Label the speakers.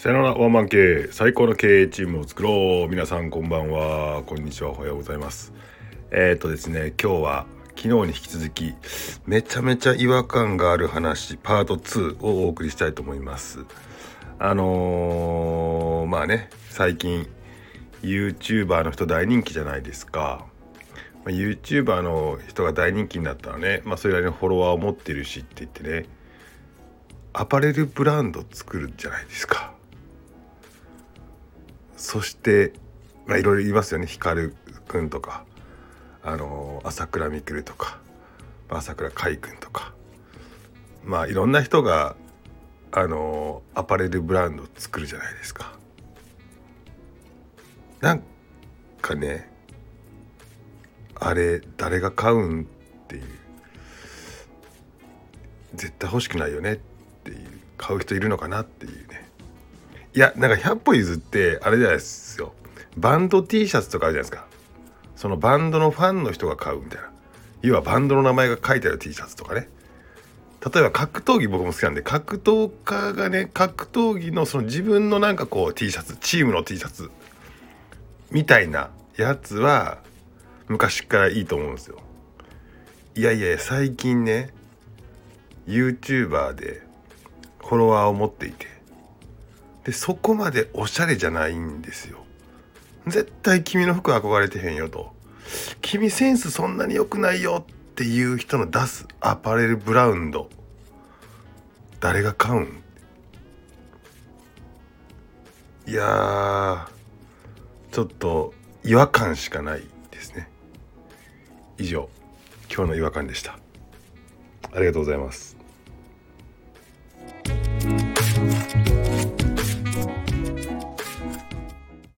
Speaker 1: さよならワンマン経営最高の経営チームを作ろう。皆さんこんばんは。こんにちは。おはようございます。えっ、ー、とですね今日は昨日に引き続きめちゃめちゃ違和感がある話パート2をお送りしたいと思います。あのー、まあね最近 YouTuber の人大人気じゃないですか。YouTuber の人が大人気になったらね、まあ、それなりにフォロワーを持ってるしって言ってねアパレルブランド作るじゃないですか。そしてまあいろいろ言いますよね。光くんとか。あの朝倉未来とか。朝倉海君とか。まあいろんな人があのアパレルブランドを作るじゃないですか。なんかねあれ誰が買うんっていう。絶対欲しくないよねっていう。買う人いるのかなっていうね。いやなんか100歩譲ってあれじゃないですよ。バンド T シャツとかあるじゃないですか。そのバンドのファンの人が買うみたいな。要はバンドの名前が書いてある T シャツとかね。例えば格闘技僕も好きなんで格闘家がね格闘技のその自分のなんかこう T シャツチームの T シャツみたいなやつは昔からいいと思うんですよ。いやいや最近ね YouTuber でフォロワーを持っていてでそこまでおしゃれじゃないんですよ。絶対君の服憧れてへんよと。君センスそんなに良くないよっていう人の出すアパレルブラウンド。誰が買うん？いやちょっと違和感しかないですね。以上今日の違和感でした。ありがとうございます。